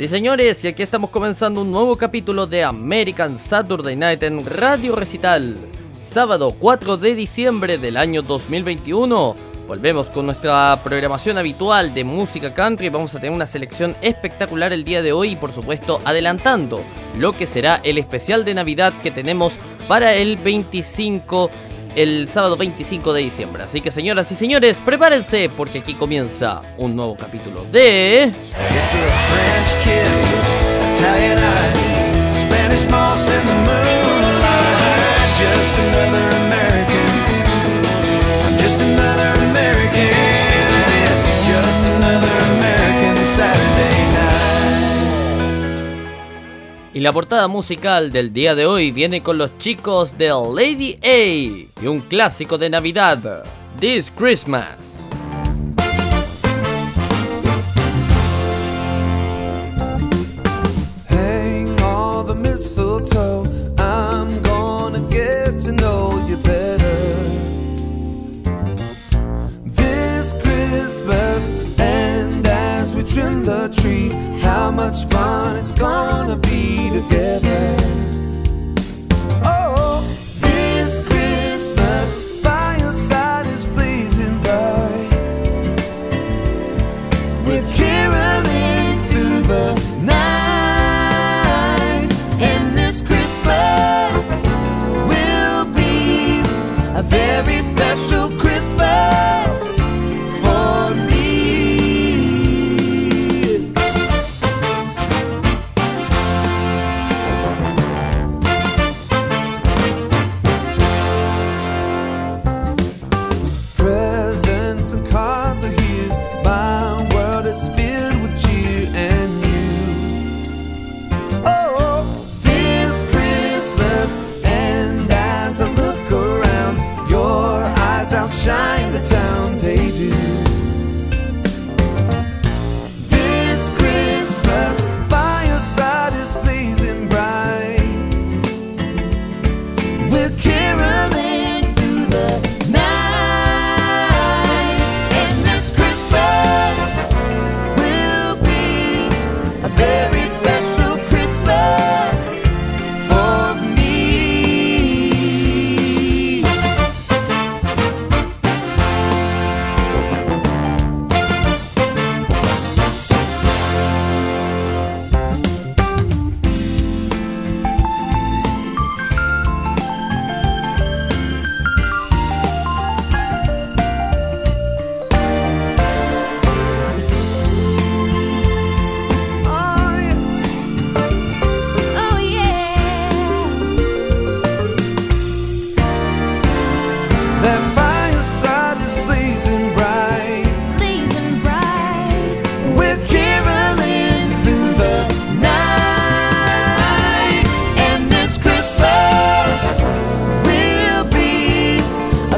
Sí, señores, y aquí estamos comenzando un nuevo capítulo de American Saturday Night en Radio Recital. Sábado 4 de diciembre del año 2021. Volvemos con nuestra programación habitual de música country. Vamos a tener una selección espectacular el día de hoy y por supuesto adelantando lo que será el especial de Navidad que tenemos para el 25 el sábado 25 de diciembre. Así que señoras y señores, prepárense porque aquí comienza un nuevo capítulo de... Y la portada musical del día de hoy viene con los chicos de Lady A y un clásico de Navidad, This Christmas.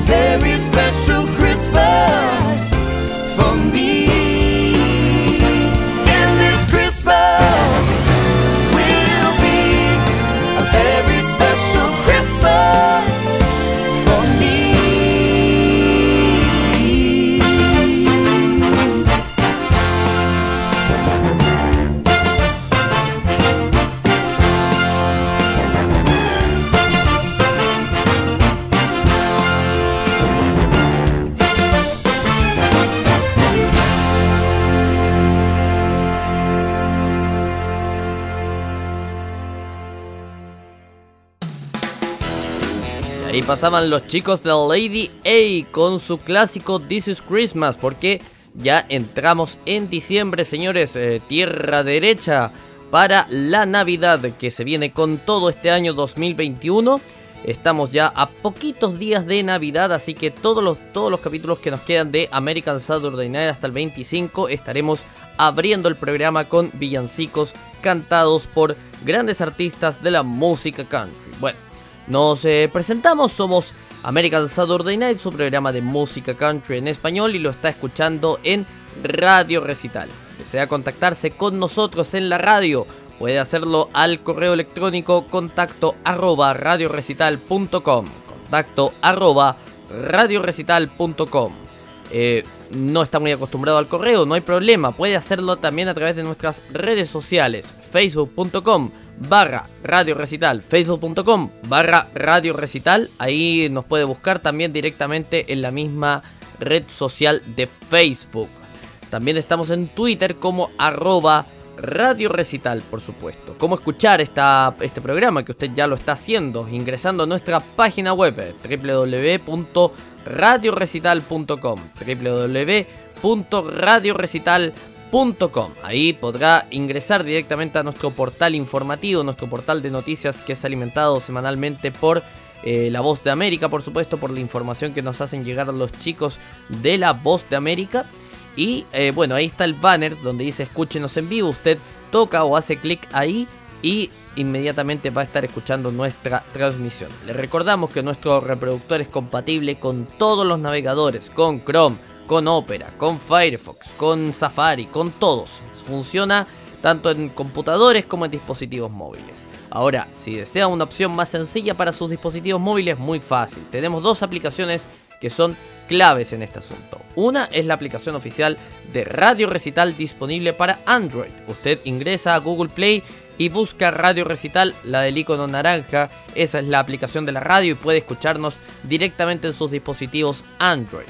Very special pasaban los chicos de Lady A con su clásico This is Christmas, porque ya entramos en diciembre, señores, eh, tierra derecha para la Navidad que se viene con todo este año 2021. Estamos ya a poquitos días de Navidad, así que todos los, todos los capítulos que nos quedan de American Saturday Night hasta el 25 estaremos abriendo el programa con villancicos cantados por grandes artistas de la música country. Nos eh, presentamos, somos American Saturday Night, su programa de música country en español y lo está escuchando en Radio Recital. Desea contactarse con nosotros en la radio, puede hacerlo al correo electrónico contacto arroba radiorecital.com. Contacto arroba radiorecital.com. eh, no está muy acostumbrado al correo, no hay problema, puede hacerlo también a través de nuestras redes sociales, facebook.com barra radio recital, facebook.com barra radio recital, ahí nos puede buscar también directamente en la misma red social de Facebook. También estamos en Twitter como arroba Radio Recital, por supuesto. ¿Cómo escuchar esta, este programa que usted ya lo está haciendo? Ingresando a nuestra página web www.radiorecital.com www.radiorecital.com Ahí podrá ingresar directamente a nuestro portal informativo, nuestro portal de noticias que es alimentado semanalmente por eh, La Voz de América, por supuesto, por la información que nos hacen llegar los chicos de La Voz de América. Y eh, bueno, ahí está el banner donde dice escúchenos en vivo. Usted toca o hace clic ahí y inmediatamente va a estar escuchando nuestra transmisión. Le recordamos que nuestro reproductor es compatible con todos los navegadores, con Chrome, con Opera, con Firefox, con Safari, con todos. Funciona tanto en computadores como en dispositivos móviles. Ahora, si desea una opción más sencilla para sus dispositivos móviles, muy fácil. Tenemos dos aplicaciones que son claves en este asunto. Una es la aplicación oficial de Radio Recital disponible para Android. Usted ingresa a Google Play y busca Radio Recital, la del icono naranja. Esa es la aplicación de la radio y puede escucharnos directamente en sus dispositivos Android.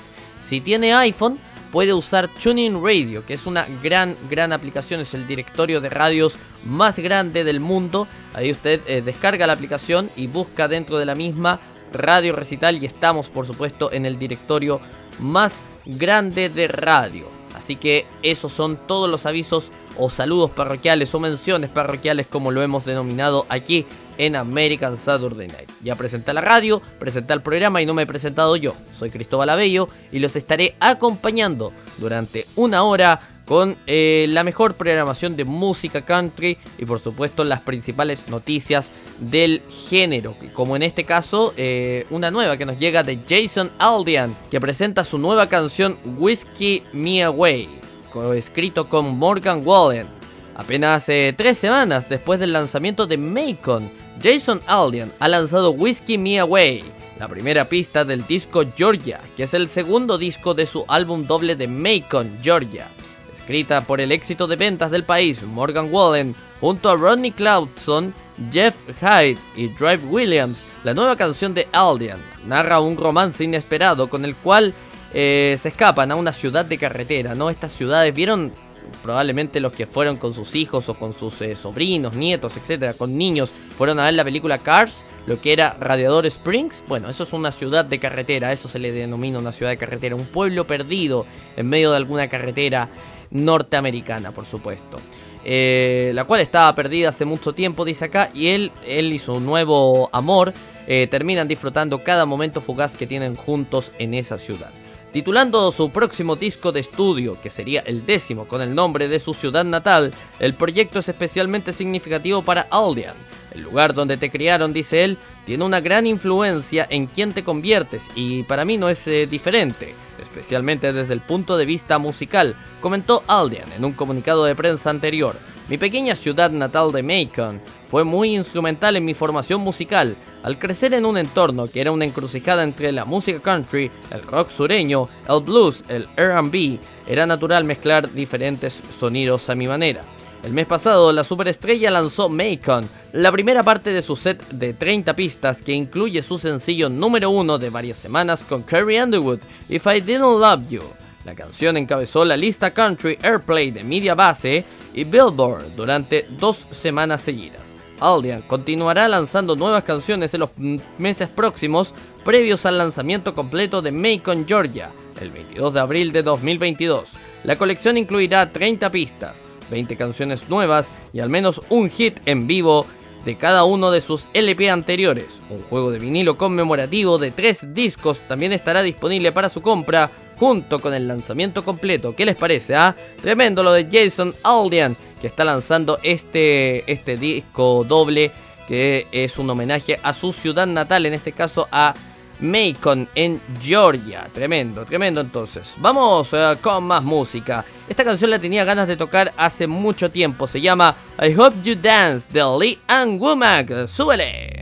Si tiene iPhone, puede usar TuneIn Radio, que es una gran, gran aplicación, es el directorio de radios más grande del mundo. Ahí usted eh, descarga la aplicación y busca dentro de la misma Radio Recital y estamos, por supuesto, en el directorio más grande de radio. Así que esos son todos los avisos o saludos parroquiales o menciones parroquiales como lo hemos denominado aquí en American Saturday Night. Ya presenté la radio, presenté el programa y no me he presentado yo. Soy Cristóbal Abello y los estaré acompañando durante una hora con eh, la mejor programación de música country y por supuesto las principales noticias del género, como en este caso eh, una nueva que nos llega de Jason Aldean, que presenta su nueva canción Whiskey Me Away, escrito con Morgan Wallen. Apenas eh, tres semanas después del lanzamiento de Macon, Jason Aldean ha lanzado Whiskey Me Away, la primera pista del disco Georgia, que es el segundo disco de su álbum doble de Macon, Georgia. Escrita por el éxito de ventas del país, Morgan Wallen, junto a Rodney Cloudson, Jeff Hyde y Drive Williams, la nueva canción de Aldean narra un romance inesperado con el cual eh, se escapan a una ciudad de carretera, ¿no? Estas ciudades, ¿vieron? Probablemente los que fueron con sus hijos o con sus eh, sobrinos, nietos, etcétera, con niños, fueron a ver la película Cars, lo que era Radiador Springs. Bueno, eso es una ciudad de carretera, eso se le denomina una ciudad de carretera, un pueblo perdido en medio de alguna carretera norteamericana, por supuesto. Eh, la cual estaba perdida hace mucho tiempo, dice acá, y él, él y su nuevo amor terminan disfrutando cada momento fugaz que tienen juntos en esa ciudad. Titulando su próximo disco de estudio, que sería el décimo con el nombre de su ciudad natal, el proyecto es especialmente significativo para Aldean. El lugar donde te criaron, dice él, tiene una gran influencia en quién te conviertes y para mí no es eh, diferente, especialmente desde el punto de vista musical, comentó Aldean en un comunicado de prensa anterior. Mi pequeña ciudad natal de Macon fue muy instrumental en mi formación musical. Al crecer en un entorno que era una encrucijada entre la música country, el rock sureño, el blues, el RB, era natural mezclar diferentes sonidos a mi manera. El mes pasado, la superestrella lanzó Macon, la primera parte de su set de 30 pistas que incluye su sencillo número uno de varias semanas con Carrie Underwood, If I Didn't Love You. La canción encabezó la lista Country Airplay de Media Base y Billboard durante dos semanas seguidas. Aldean continuará lanzando nuevas canciones en los meses próximos, previos al lanzamiento completo de Macon, Georgia, el 22 de abril de 2022. La colección incluirá 30 pistas, 20 canciones nuevas y al menos un hit en vivo de cada uno de sus LP anteriores. Un juego de vinilo conmemorativo de tres discos también estará disponible para su compra junto con el lanzamiento completo. ¿Qué les parece? Ah? Tremendo lo de Jason Aldean que está lanzando este, este disco doble que es un homenaje a su ciudad natal, en este caso a Macon en Georgia. Tremendo, tremendo entonces. Vamos eh, con más música. Esta canción la tenía ganas de tocar hace mucho tiempo. Se llama I Hope You Dance de Lee and Womack. ¡Súbele!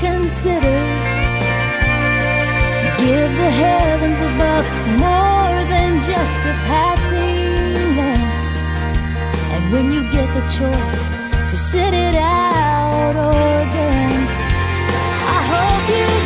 Reconsider. Give the heavens above more than just a passing glance. And when you get the choice to sit it out or dance, I hope you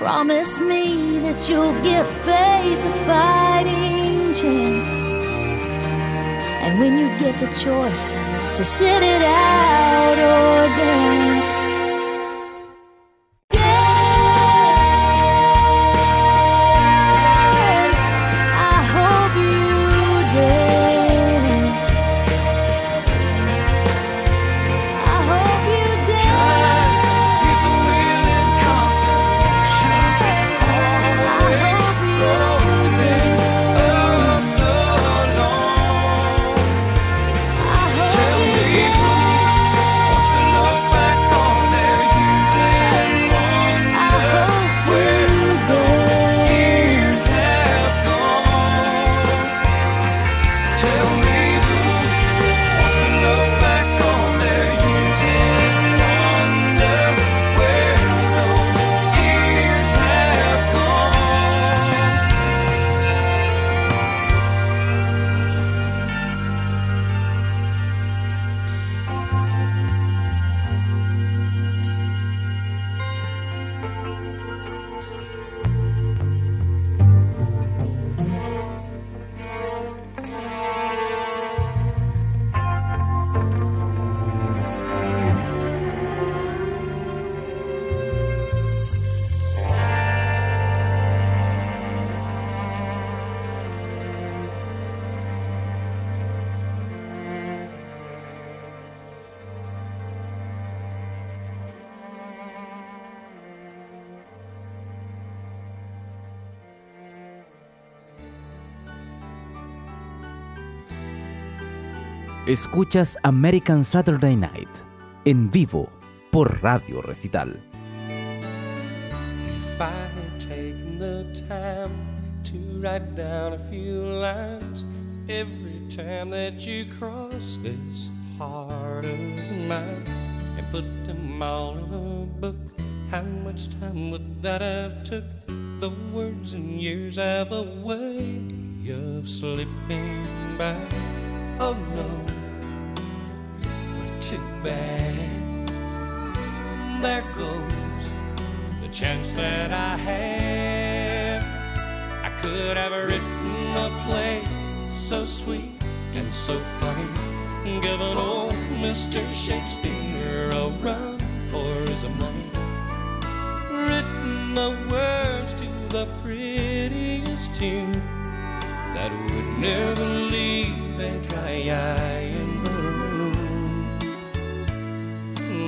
Promise me that you'll give faith a fighting chance. And when you get the choice to sit it out or dance. Escuchas American Saturday Night en vivo por Radio Recital. If I had taken the time to write down a few lines every time that you cross this heart of mine and put them all in a book, how much time would that have took? The words and years have a way of slipping by. Oh no, back. There goes the chance that I had. I could have written a play so sweet and so funny, given old Mr. Shakespeare a run for his money. Written the words to the prettiest tune that would never leave a dry eye.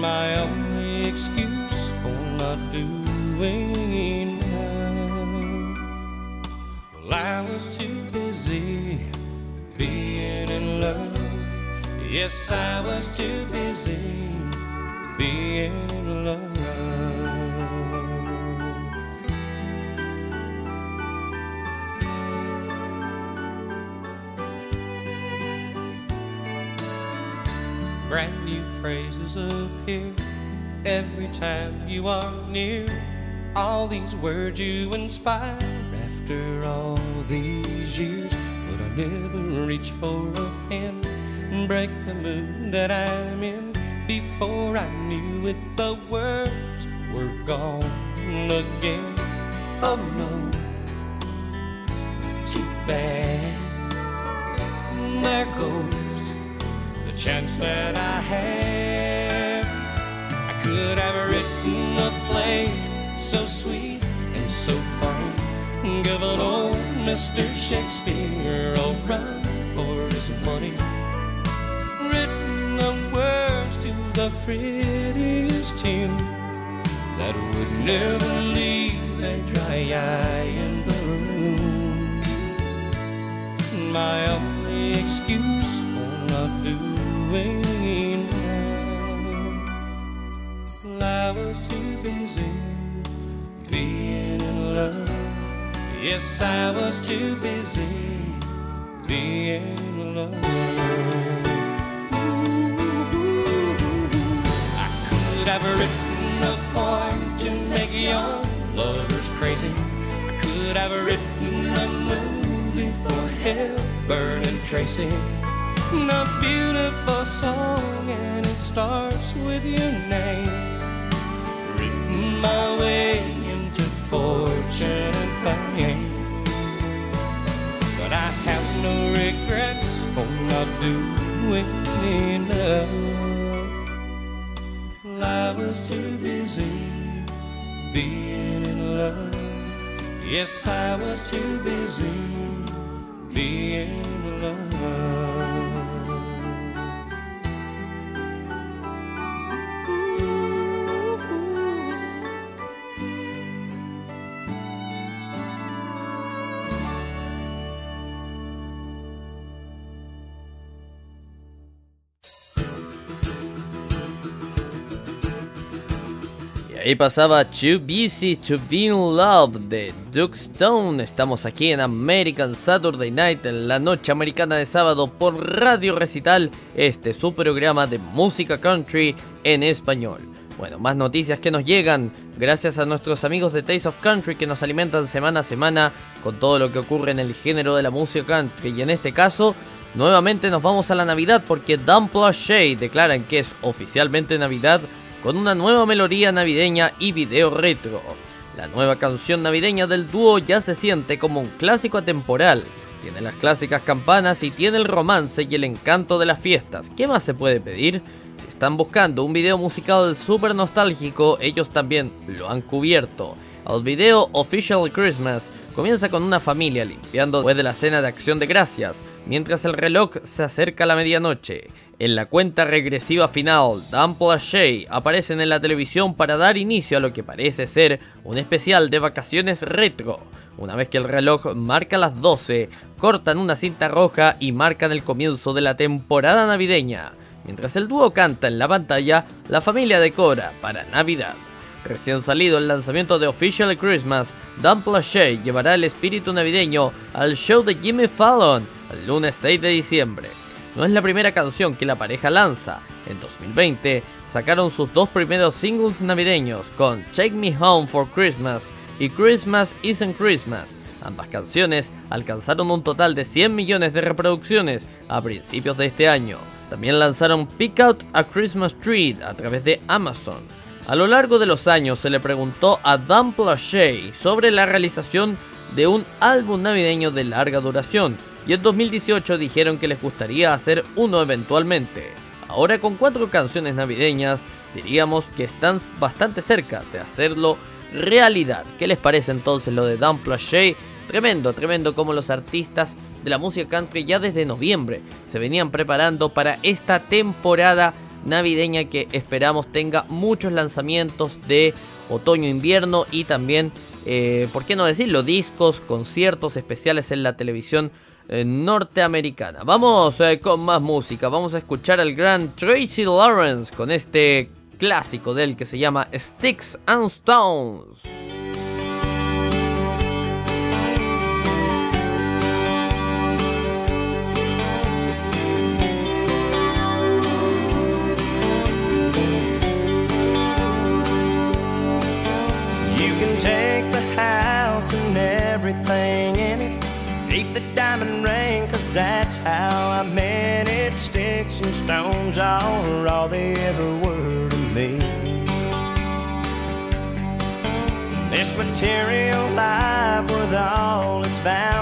My only excuse for not doing now. Well, I was too busy being in love. Yes, I was too busy being phrases appear every time you are near. All these words you inspire after all these years. But I never reach for a pen and break the mood that I'm in. Before I knew it, the words were gone again. Oh no, too bad. There goes chance that I had. I could have written a play so sweet and so funny. Given old Mr. Shakespeare a run for his money. Written the words to the prettiest tune that would never leave a dry eye in the room. My only excuse I was too busy being in love. Yes, I was too busy being in love. I could have written a poem to make young lovers crazy. I could have written a movie for Hepburn and Tracy. A beautiful song, and it starts with your name. Written my way into fortune and fame. But I have no regrets for not doing enough. I was too busy being in love. Yes, I was too busy being in love. Ahí pasaba Too Busy to Be in Love de Duke Stone. Estamos aquí en American Saturday Night, en la noche americana de sábado por Radio Recital. Este es su programa de música country en español. Bueno, más noticias que nos llegan gracias a nuestros amigos de Taste of Country que nos alimentan semana a semana con todo lo que ocurre en el género de la música country. Y en este caso, nuevamente nos vamos a la Navidad porque Dan Shay declaran que es oficialmente Navidad con una nueva melodía navideña y video retro. La nueva canción navideña del dúo ya se siente como un clásico atemporal. Tiene las clásicas campanas y tiene el romance y el encanto de las fiestas. ¿Qué más se puede pedir? Si están buscando un video musical súper nostálgico, ellos también lo han cubierto. El video Official Christmas comienza con una familia limpiando después de la cena de acción de gracias, mientras el reloj se acerca a la medianoche. En la cuenta regresiva final, Dan Shay aparecen en la televisión para dar inicio a lo que parece ser un especial de vacaciones retro. Una vez que el reloj marca las 12, cortan una cinta roja y marcan el comienzo de la temporada navideña. Mientras el dúo canta en la pantalla, la familia decora para Navidad. Recién salido el lanzamiento de Official Christmas, Dan llevará el espíritu navideño al show de Jimmy Fallon el lunes 6 de diciembre. No es la primera canción que la pareja lanza. En 2020 sacaron sus dos primeros singles navideños con Take Me Home for Christmas y Christmas Isn't Christmas. Ambas canciones alcanzaron un total de 100 millones de reproducciones a principios de este año. También lanzaron Pick Out a Christmas Tree a través de Amazon. A lo largo de los años se le preguntó a Dan Shay sobre la realización de un álbum navideño de larga duración y en 2018 dijeron que les gustaría hacer uno eventualmente. Ahora con cuatro canciones navideñas, diríamos que están bastante cerca de hacerlo realidad. ¿Qué les parece entonces lo de Dan Plaché? Tremendo, tremendo como los artistas de la música country ya desde noviembre se venían preparando para esta temporada navideña que esperamos tenga muchos lanzamientos de otoño-invierno y también, eh, ¿por qué no decirlo?, discos, conciertos especiales en la televisión eh, norteamericana. Vamos eh, con más música. Vamos a escuchar al gran Tracy Lawrence con este clásico del que se llama Sticks and Stones. material life with all its bounds.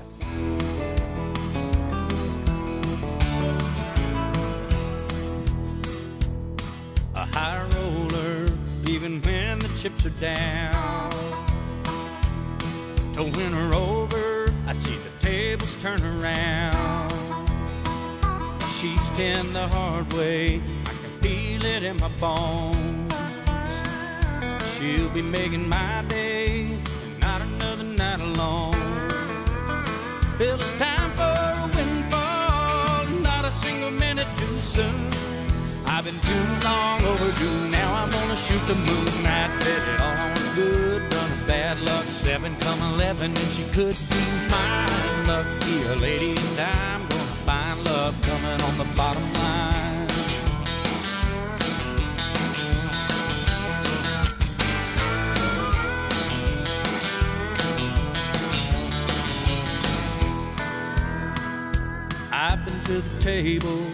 Table,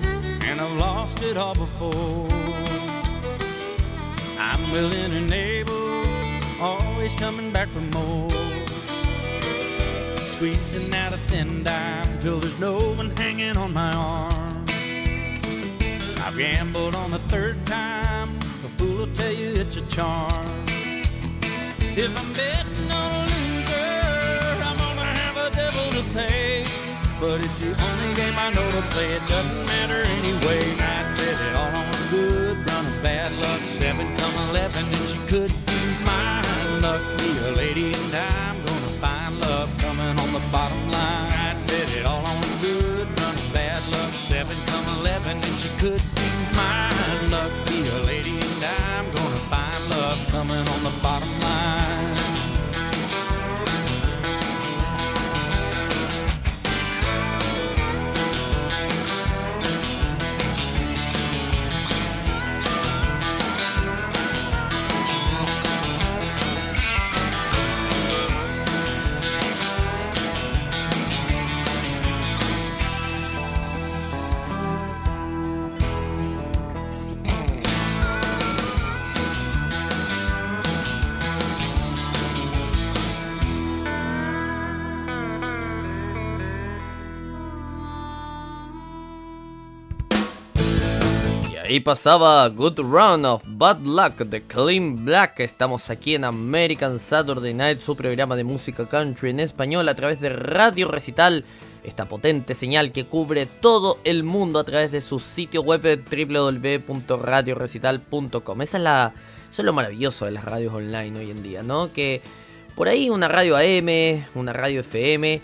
and I've lost it all before. I'm willing and able, always coming back for more. Squeezing out a thin dime till there's no one hanging on my arm. I've gambled on the third time, a fool will tell you it's a charm. If I'm betting on a loser, I'm gonna have a devil to pay. But it's the only game I know to play, it doesn't matter anyway. I bet it all on good run of bad luck, seven come eleven, and she could be mine. Luck be a lady, and I'm gonna find love coming on the bottom line. I bet it all on good run of bad luck, seven come eleven, and she could be mine. Luck be a lady, and I'm gonna find love coming on the bottom line. Ahí pasaba Good Run of Bad Luck de Clean Black. Estamos aquí en American Saturday Night, su programa de música country en español a través de Radio Recital. Esta potente señal que cubre todo el mundo a través de su sitio web www.radiorecital.com. Esa es la, eso es lo maravilloso de las radios online hoy en día, ¿no? Que por ahí una radio AM, una radio FM,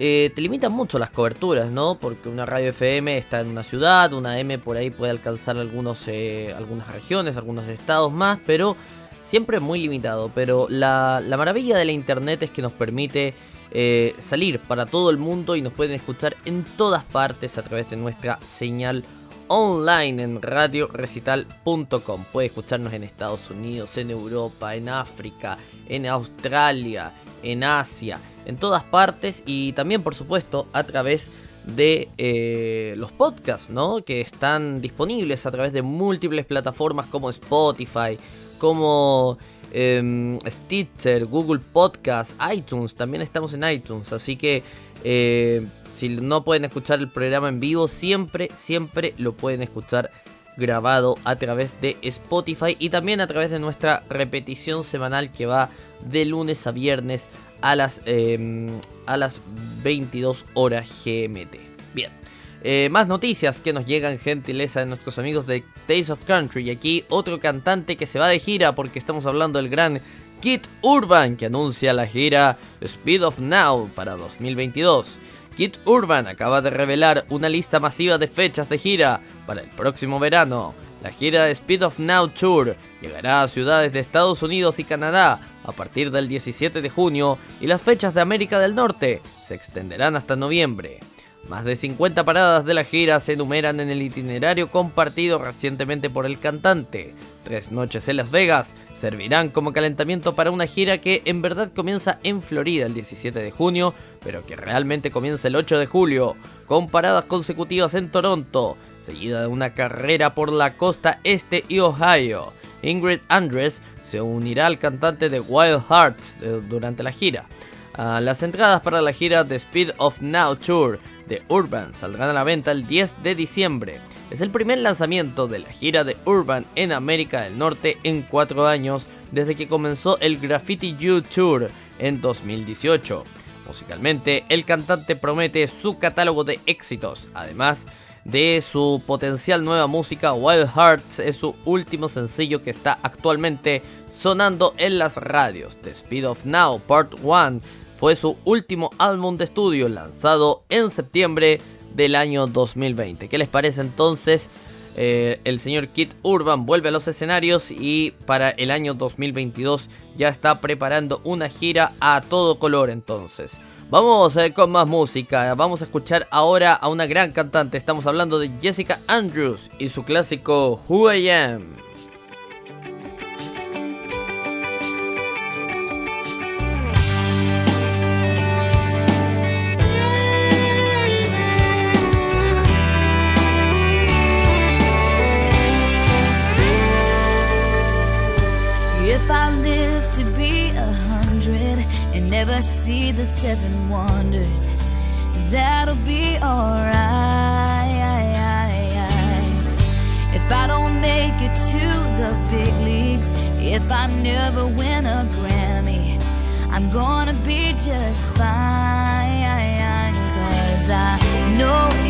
eh, te limitan mucho las coberturas, ¿no? Porque una radio FM está en una ciudad, una M por ahí puede alcanzar algunos, eh, algunas regiones, algunos estados más, pero siempre muy limitado. Pero la, la maravilla de la internet es que nos permite eh, salir para todo el mundo y nos pueden escuchar en todas partes a través de nuestra señal online en radiorecital.com. Puede escucharnos en Estados Unidos, en Europa, en África, en Australia, en Asia, en todas partes y también por supuesto a través de eh, los podcasts, ¿no? Que están disponibles a través de múltiples plataformas como Spotify, como em, Stitcher, Google Podcast, iTunes, también estamos en iTunes, así que eh, si no pueden escuchar el programa en vivo, siempre, siempre lo pueden escuchar grabado a través de Spotify y también a través de nuestra repetición semanal que va de lunes a viernes a las, eh, a las 22 horas GMT. Bien. Eh, más noticias que nos llegan gentileza de nuestros amigos de Taste of Country. Y aquí otro cantante que se va de gira porque estamos hablando del gran Kit Urban que anuncia la gira Speed of Now para 2022. Kit Urban acaba de revelar una lista masiva de fechas de gira para el próximo verano. La gira Speed of Now Tour llegará a ciudades de Estados Unidos y Canadá a partir del 17 de junio y las fechas de América del Norte se extenderán hasta noviembre. Más de 50 paradas de la gira se enumeran en el itinerario compartido recientemente por el cantante. Tres noches en Las Vegas servirán como calentamiento para una gira que en verdad comienza en Florida el 17 de junio, pero que realmente comienza el 8 de julio, con paradas consecutivas en Toronto, seguida de una carrera por la costa este y Ohio. Ingrid Andress se unirá al cantante de Wild Hearts eh, durante la gira. Ah, las entradas para la gira The Speed of Now Tour de Urban saldrán a la venta el 10 de diciembre. Es el primer lanzamiento de la gira de Urban en América del Norte en cuatro años desde que comenzó el Graffiti You Tour en 2018. Musicalmente, el cantante promete su catálogo de éxitos, además de su potencial nueva música, Wild Hearts es su último sencillo que está actualmente sonando en las radios. The Speed of Now Part 1 fue su último álbum de estudio lanzado en septiembre del año 2020. ¿Qué les parece entonces? Eh, el señor Kit Urban vuelve a los escenarios y para el año 2022 ya está preparando una gira a todo color entonces. Vamos eh, con más música, vamos a escuchar ahora a una gran cantante, estamos hablando de Jessica Andrews y su clásico Who I Am. see the seven wonders. That'll be alright. If I don't make it to the big leagues, if I never win a Grammy, I'm gonna be just fine. Cause I know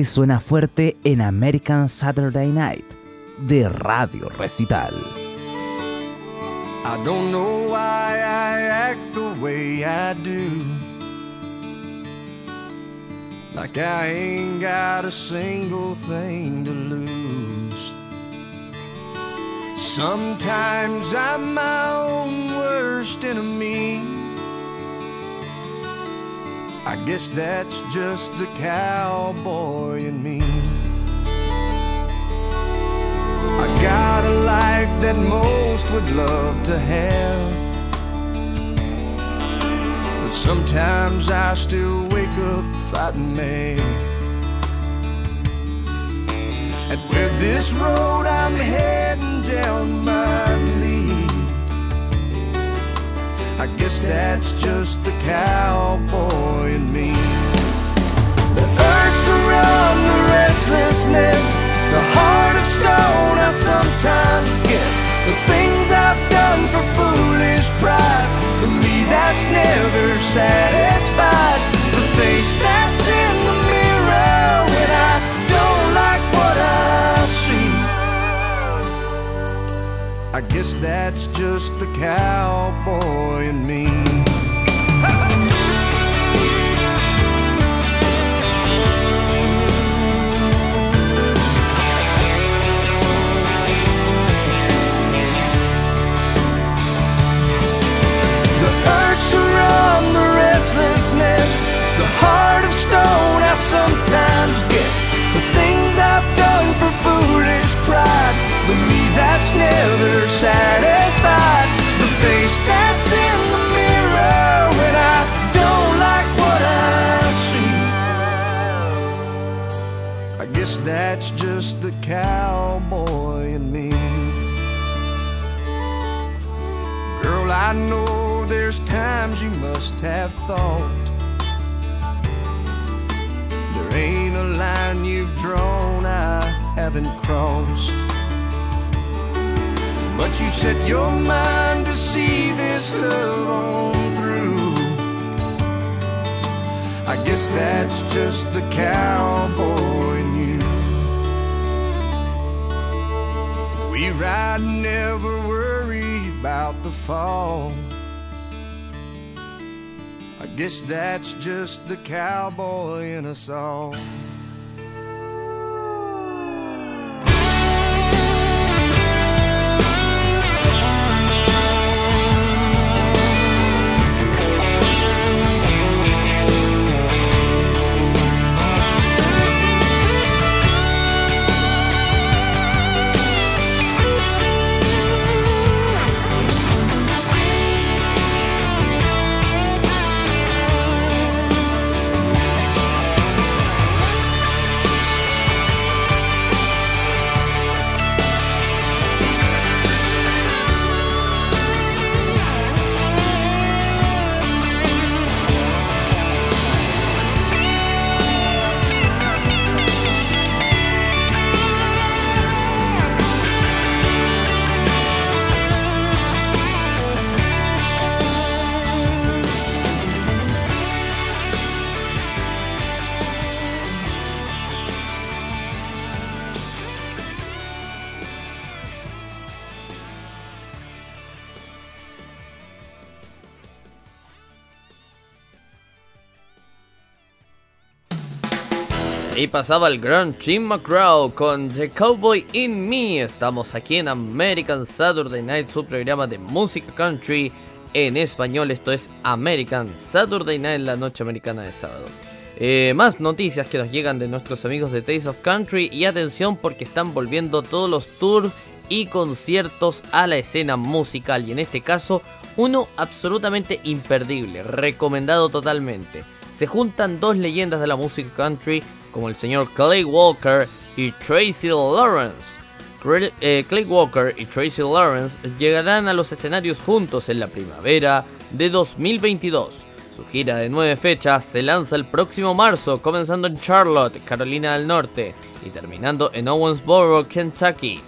Country suena fuerte en American Saturday Night de Radio Recital. I don't know why I act the way I do. Like I ain't got a single thing to lose. Sometimes I'm my own worst enemy. I guess that's just the cowboy in me. I got a life that most would love to have. But sometimes I still wake up fighting me. And where this road I'm heading down my lead. I guess that's just the cowboy in me. The urge to run, the restlessness, the heart of stone I sometimes get. The things I've done for foolish pride, the me that's never satisfied, the face that's I guess that's just the cowboy in me. The urge to run, the restlessness, the heart of stone I sometimes get. The things I've done for foolish pride, the that's never satisfied, the face that's in the mirror when I don't like what I see. I guess that's just the cowboy in me. Girl, I know there's times you must have thought there ain't a line you've drawn I haven't crossed. But you set your mind to see this love on through. I guess that's just the cowboy in you. We ride, never worry about the fall. I guess that's just the cowboy in us all. Pasaba el gran Jim McGraw con The Cowboy in Me. Estamos aquí en American Saturday Night, su programa de música country en español. Esto es American Saturday Night, la noche americana de sábado. Eh, más noticias que nos llegan de nuestros amigos de Taste of Country y atención porque están volviendo todos los tours y conciertos a la escena musical y en este caso uno absolutamente imperdible, recomendado totalmente. Se juntan dos leyendas de la música country como el señor Clay Walker y Tracy Lawrence. Eh, Clay Walker y Tracy Lawrence llegarán a los escenarios juntos en la primavera de 2022. Su gira de nueve fechas se lanza el próximo marzo, comenzando en Charlotte, Carolina del Norte, y terminando en Owensboro, Kentucky.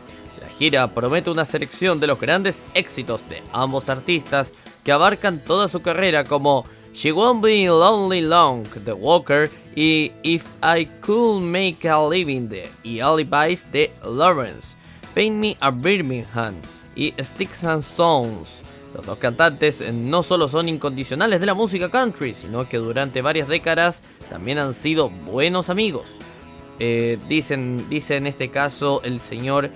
La gira promete una selección de los grandes éxitos de ambos artistas que abarcan toda su carrera como She Won't Be Lonely Long de Walker y If I Could Make a Living de y Alibis de Lawrence, Paint Me a Birmingham y Sticks and Stones. Los dos cantantes eh, no solo son incondicionales de la música country, sino que durante varias décadas también han sido buenos amigos. Eh, dicen, dice en este caso el señor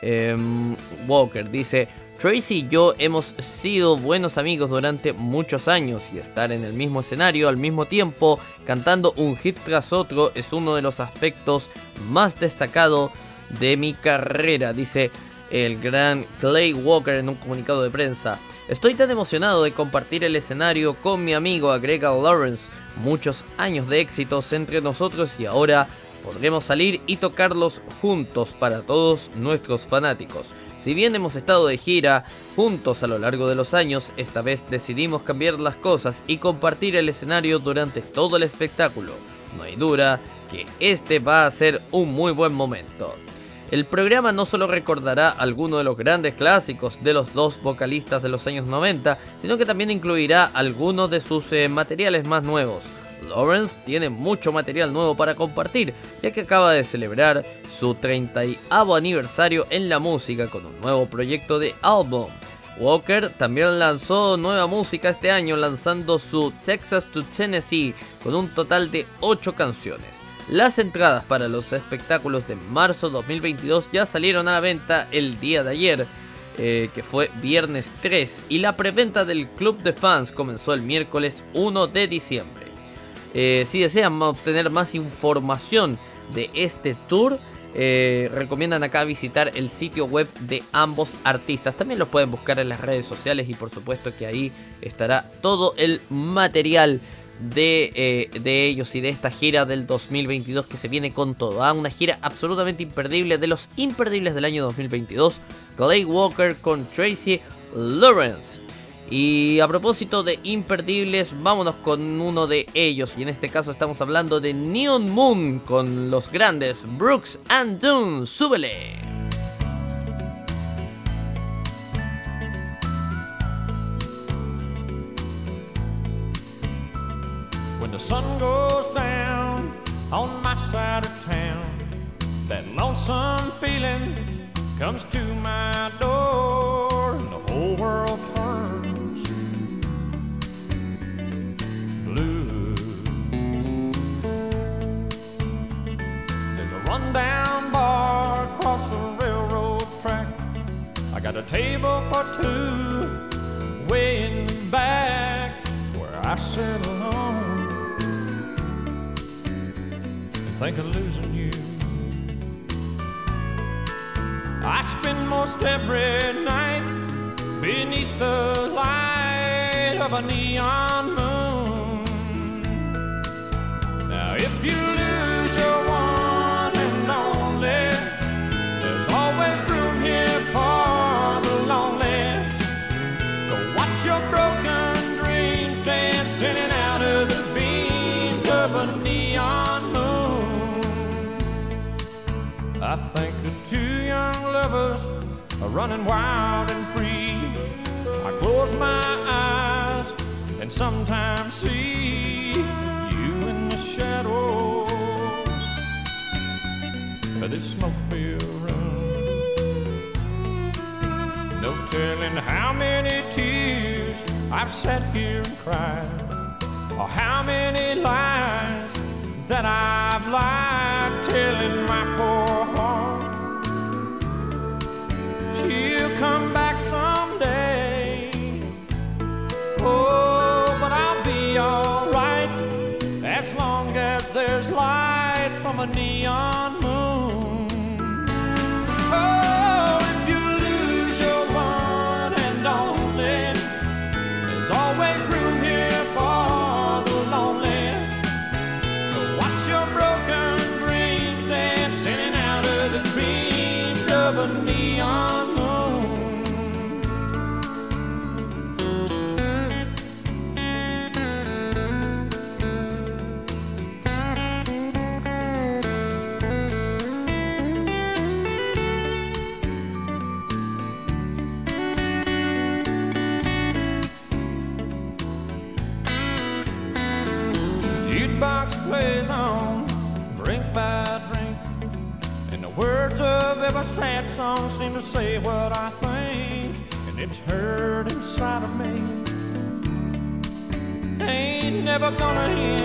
em, Walker, dice, Tracy y yo hemos sido buenos amigos durante muchos años y estar en el mismo escenario al mismo tiempo cantando un hit tras otro es uno de los aspectos más destacados de mi carrera, dice el gran Clay Walker en un comunicado de prensa. Estoy tan emocionado de compartir el escenario con mi amigo agrega Lawrence. Muchos años de éxitos entre nosotros y ahora podremos salir y tocarlos juntos para todos nuestros fanáticos. Si bien hemos estado de gira juntos a lo largo de los años, esta vez decidimos cambiar las cosas y compartir el escenario durante todo el espectáculo. No hay duda que este va a ser un muy buen momento. El programa no solo recordará algunos de los grandes clásicos de los dos vocalistas de los años 90, sino que también incluirá algunos de sus eh, materiales más nuevos. Lawrence tiene mucho material nuevo para compartir, ya que acaba de celebrar su 30 aniversario en la música con un nuevo proyecto de álbum. Walker también lanzó nueva música este año lanzando su Texas to Tennessee con un total de 8 canciones. Las entradas para los espectáculos de marzo 2022 ya salieron a la venta el día de ayer, eh, que fue viernes 3, y la preventa del club de fans comenzó el miércoles 1 de diciembre. Eh, si desean obtener más información de este tour, eh, recomiendan acá visitar el sitio web de ambos artistas. También los pueden buscar en las redes sociales y por supuesto que ahí estará todo el material de, eh, de ellos y de esta gira del 2022 que se viene con todo. ¿ah? Una gira absolutamente imperdible de los imperdibles del año 2022. Clay Walker con Tracy Lawrence. Y a propósito de imperdibles, vámonos con uno de ellos. Y en este caso estamos hablando de Neon Moon con los grandes Brooks and Dunn. ¡Súbele! The sun goes down on my side of town, that lonesome feeling comes to my door, and the whole world turns rundown bar across the railroad track. I got a table for two way in the back where I sit alone and think of losing you. I spend most every night beneath the light of a neon moon. Now, if you lose your are running wild and free. I close my eyes and sometimes see you in the shadows of this smoke-filled room. No telling how many tears I've sat here and cried, or how many lies that I've lied, telling my poor beams of a neon what I think. And it's hurt inside of me. Ain't never gonna end.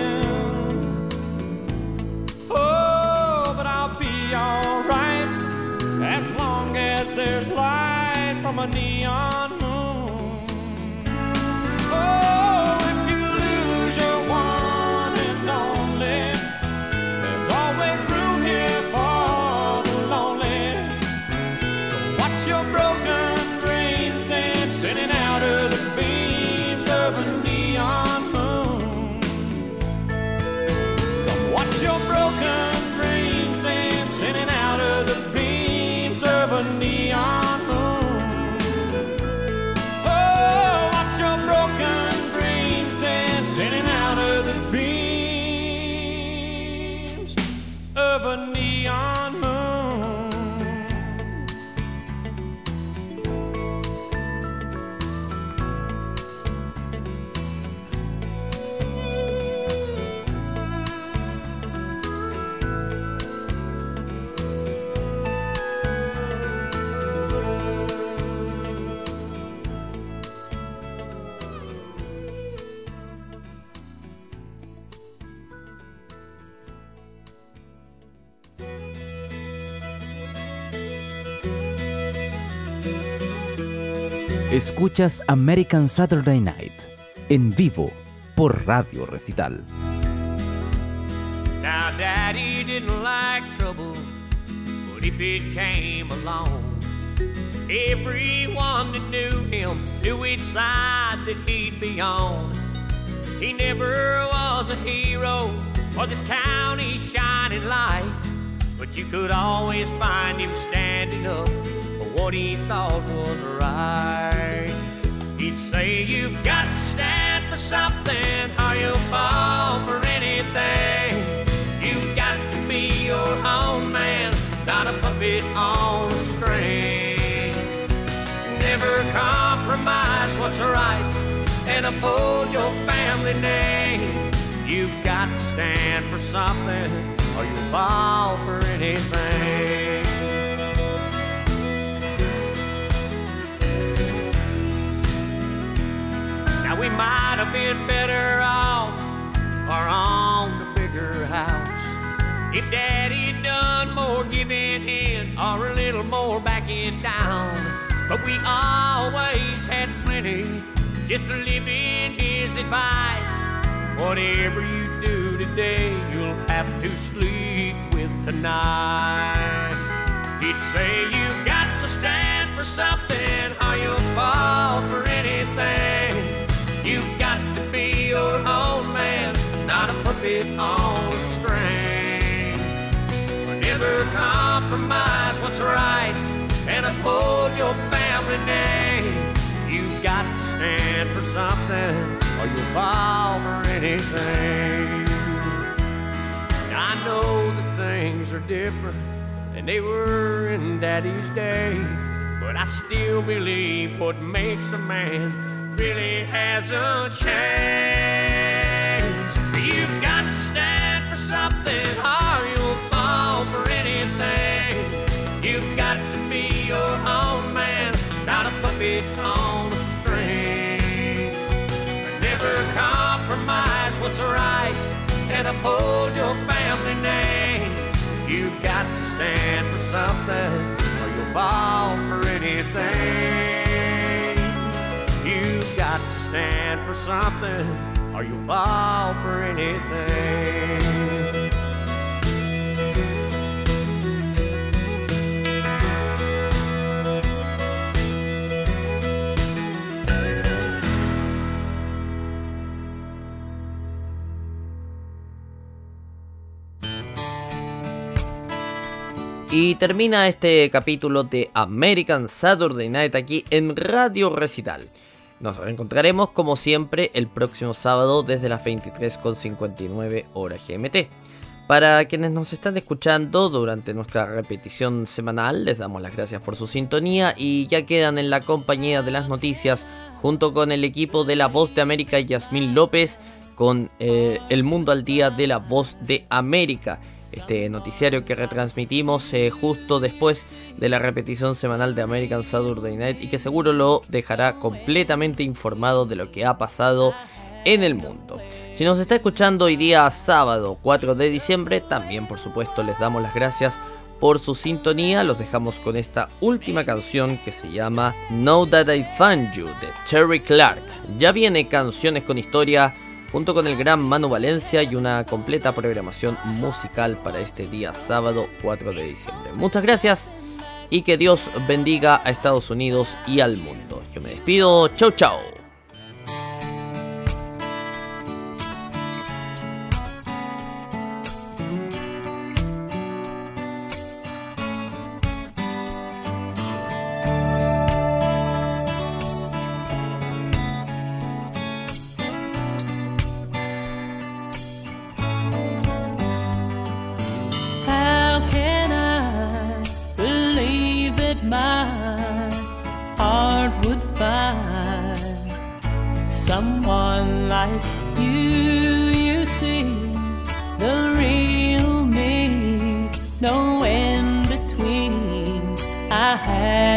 Escuchas American Saturday Night en vivo por Radio Recital. Now, Daddy didn't like trouble, but if it came along, everyone that knew him knew which side that he'd be on. He never was a hero this county's shining light, but you could always find him standing up for what he thought was right. He'd say, You've got to stand for something, or you'll fall for anything. You've got to be your own man, not a puppet on a string. Never compromise what's right and uphold your family name. You've got to stand for something or you'll fall for anything. We might have been better off or on the bigger house if Daddy had done more giving in or a little more backing down. But we always had plenty just to live in his advice. Whatever you do today, you'll have to sleep with tonight. He'd say you've got to stand for something or you'll fall for anything. Puppet on a string. Never compromise what's right and uphold your family name. You've got to stand for something or you'll fall for anything. I know that things are different than they were in Daddy's day, but I still believe what makes a man really hasn't changed. Something or you'll fall for anything. You've got to be your own man, not a puppet on a string. Never compromise what's right and uphold your family name. You've got to stand for something or you'll fall for anything. You've got to stand for something or you'll fall for anything. Y termina este capítulo de American Saturday Night aquí en Radio Recital. Nos reencontraremos como siempre el próximo sábado desde las 23.59 horas GMT. Para quienes nos están escuchando durante nuestra repetición semanal, les damos las gracias por su sintonía y ya quedan en la compañía de las noticias junto con el equipo de La Voz de América Yasmín López con eh, El Mundo al Día de La Voz de América este noticiario que retransmitimos eh, justo después de la repetición semanal de American Saturday Night y que seguro lo dejará completamente informado de lo que ha pasado en el mundo. Si nos está escuchando hoy día sábado 4 de diciembre, también por supuesto les damos las gracias por su sintonía. Los dejamos con esta última canción que se llama Know That I Found You de Terry Clark. Ya viene canciones con historia junto con el gran Manu Valencia y una completa programación musical para este día sábado 4 de diciembre. Muchas gracias y que Dios bendiga a Estados Unidos y al mundo. Yo me despido, chau chau.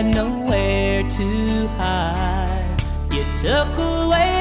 Had nowhere to hide. You took away